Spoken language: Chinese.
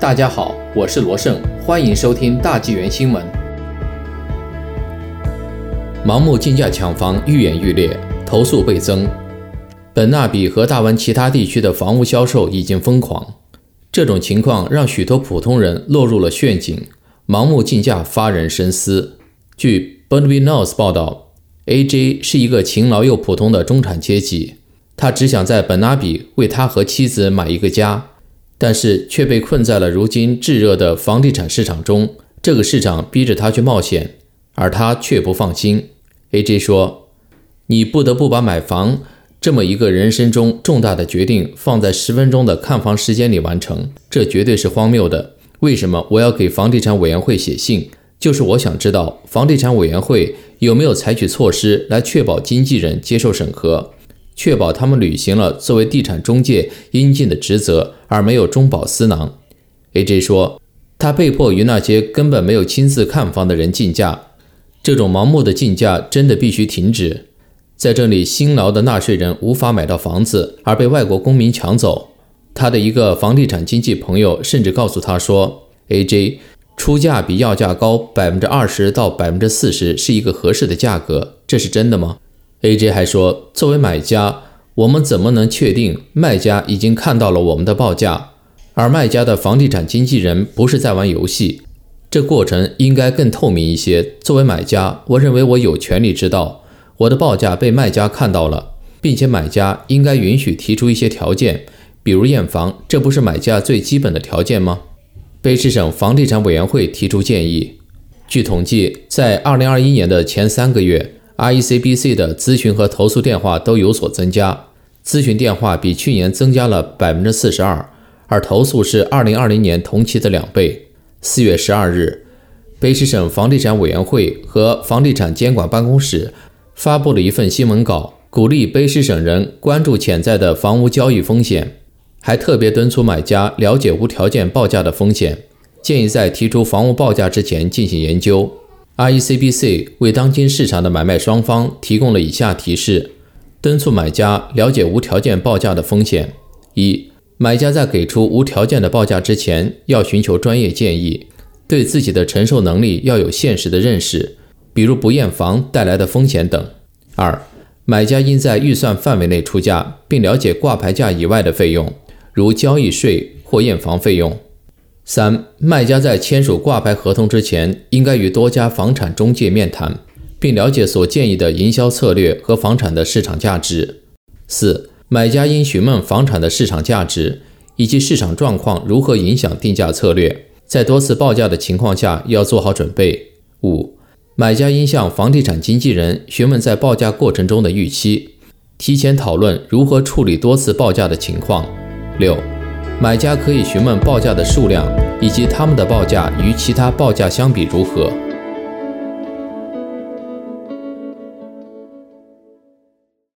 大家好，我是罗胜，欢迎收听大纪元新闻。盲目竞价抢房愈演愈烈，投诉倍增。本纳比和大湾其他地区的房屋销售已经疯狂，这种情况让许多普通人落入了陷阱，盲目竞价发人深思。据 Burnby News 报道，AJ 是一个勤劳又普通的中产阶级，他只想在本纳比为他和妻子买一个家。但是却被困在了如今炙热的房地产市场中，这个市场逼着他去冒险，而他却不放心。A.J. 说：“你不得不把买房这么一个人生中重大的决定放在十分钟的看房时间里完成，这绝对是荒谬的。为什么我要给房地产委员会写信？就是我想知道房地产委员会有没有采取措施来确保经纪人接受审核。”确保他们履行了作为地产中介应尽的职责，而没有中饱私囊。A.J. 说，他被迫与那些根本没有亲自看房的人竞价，这种盲目的竞价真的必须停止。在这里，辛劳的纳税人无法买到房子，而被外国公民抢走。他的一个房地产经纪朋友甚至告诉他说，A.J. 出价比要价高百分之二十到百分之四十是一个合适的价格，这是真的吗？A.J. 还说，作为买家，我们怎么能确定卖家已经看到了我们的报价，而卖家的房地产经纪人不是在玩游戏？这过程应该更透明一些。作为买家，我认为我有权利知道我的报价被卖家看到了，并且买家应该允许提出一些条件，比如验房，这不是买家最基本的条件吗？卑诗省房地产委员会提出建议。据统计，在2021年的前三个月。RECBC 的咨询和投诉电话都有所增加，咨询电话比去年增加了百分之四十二，而投诉是二零二零年同期的两倍。四月十二日，卑诗省房地产委员会和房地产监管办公室发布了一份新闻稿，鼓励卑诗省人关注潜在的房屋交易风险，还特别敦促买家了解无条件报价的风险，建议在提出房屋报价之前进行研究。RECBC 为当今市场的买卖双方提供了以下提示，敦促买家了解无条件报价的风险：一、买家在给出无条件的报价之前，要寻求专业建议，对自己的承受能力要有现实的认识，比如不验房带来的风险等；二、买家应在预算范围内出价，并了解挂牌价以外的费用，如交易税或验房费用。三、卖家在签署挂牌合同之前，应该与多家房产中介面谈，并了解所建议的营销策略和房产的市场价值。四、买家应询问房产的市场价值以及市场状况如何影响定价策略，在多次报价的情况下要做好准备。五、买家应向房地产经纪人询问在报价过程中的预期，提前讨论如何处理多次报价的情况。六。买家可以询问报价的数量以及他们的报价与其他报价相比如何。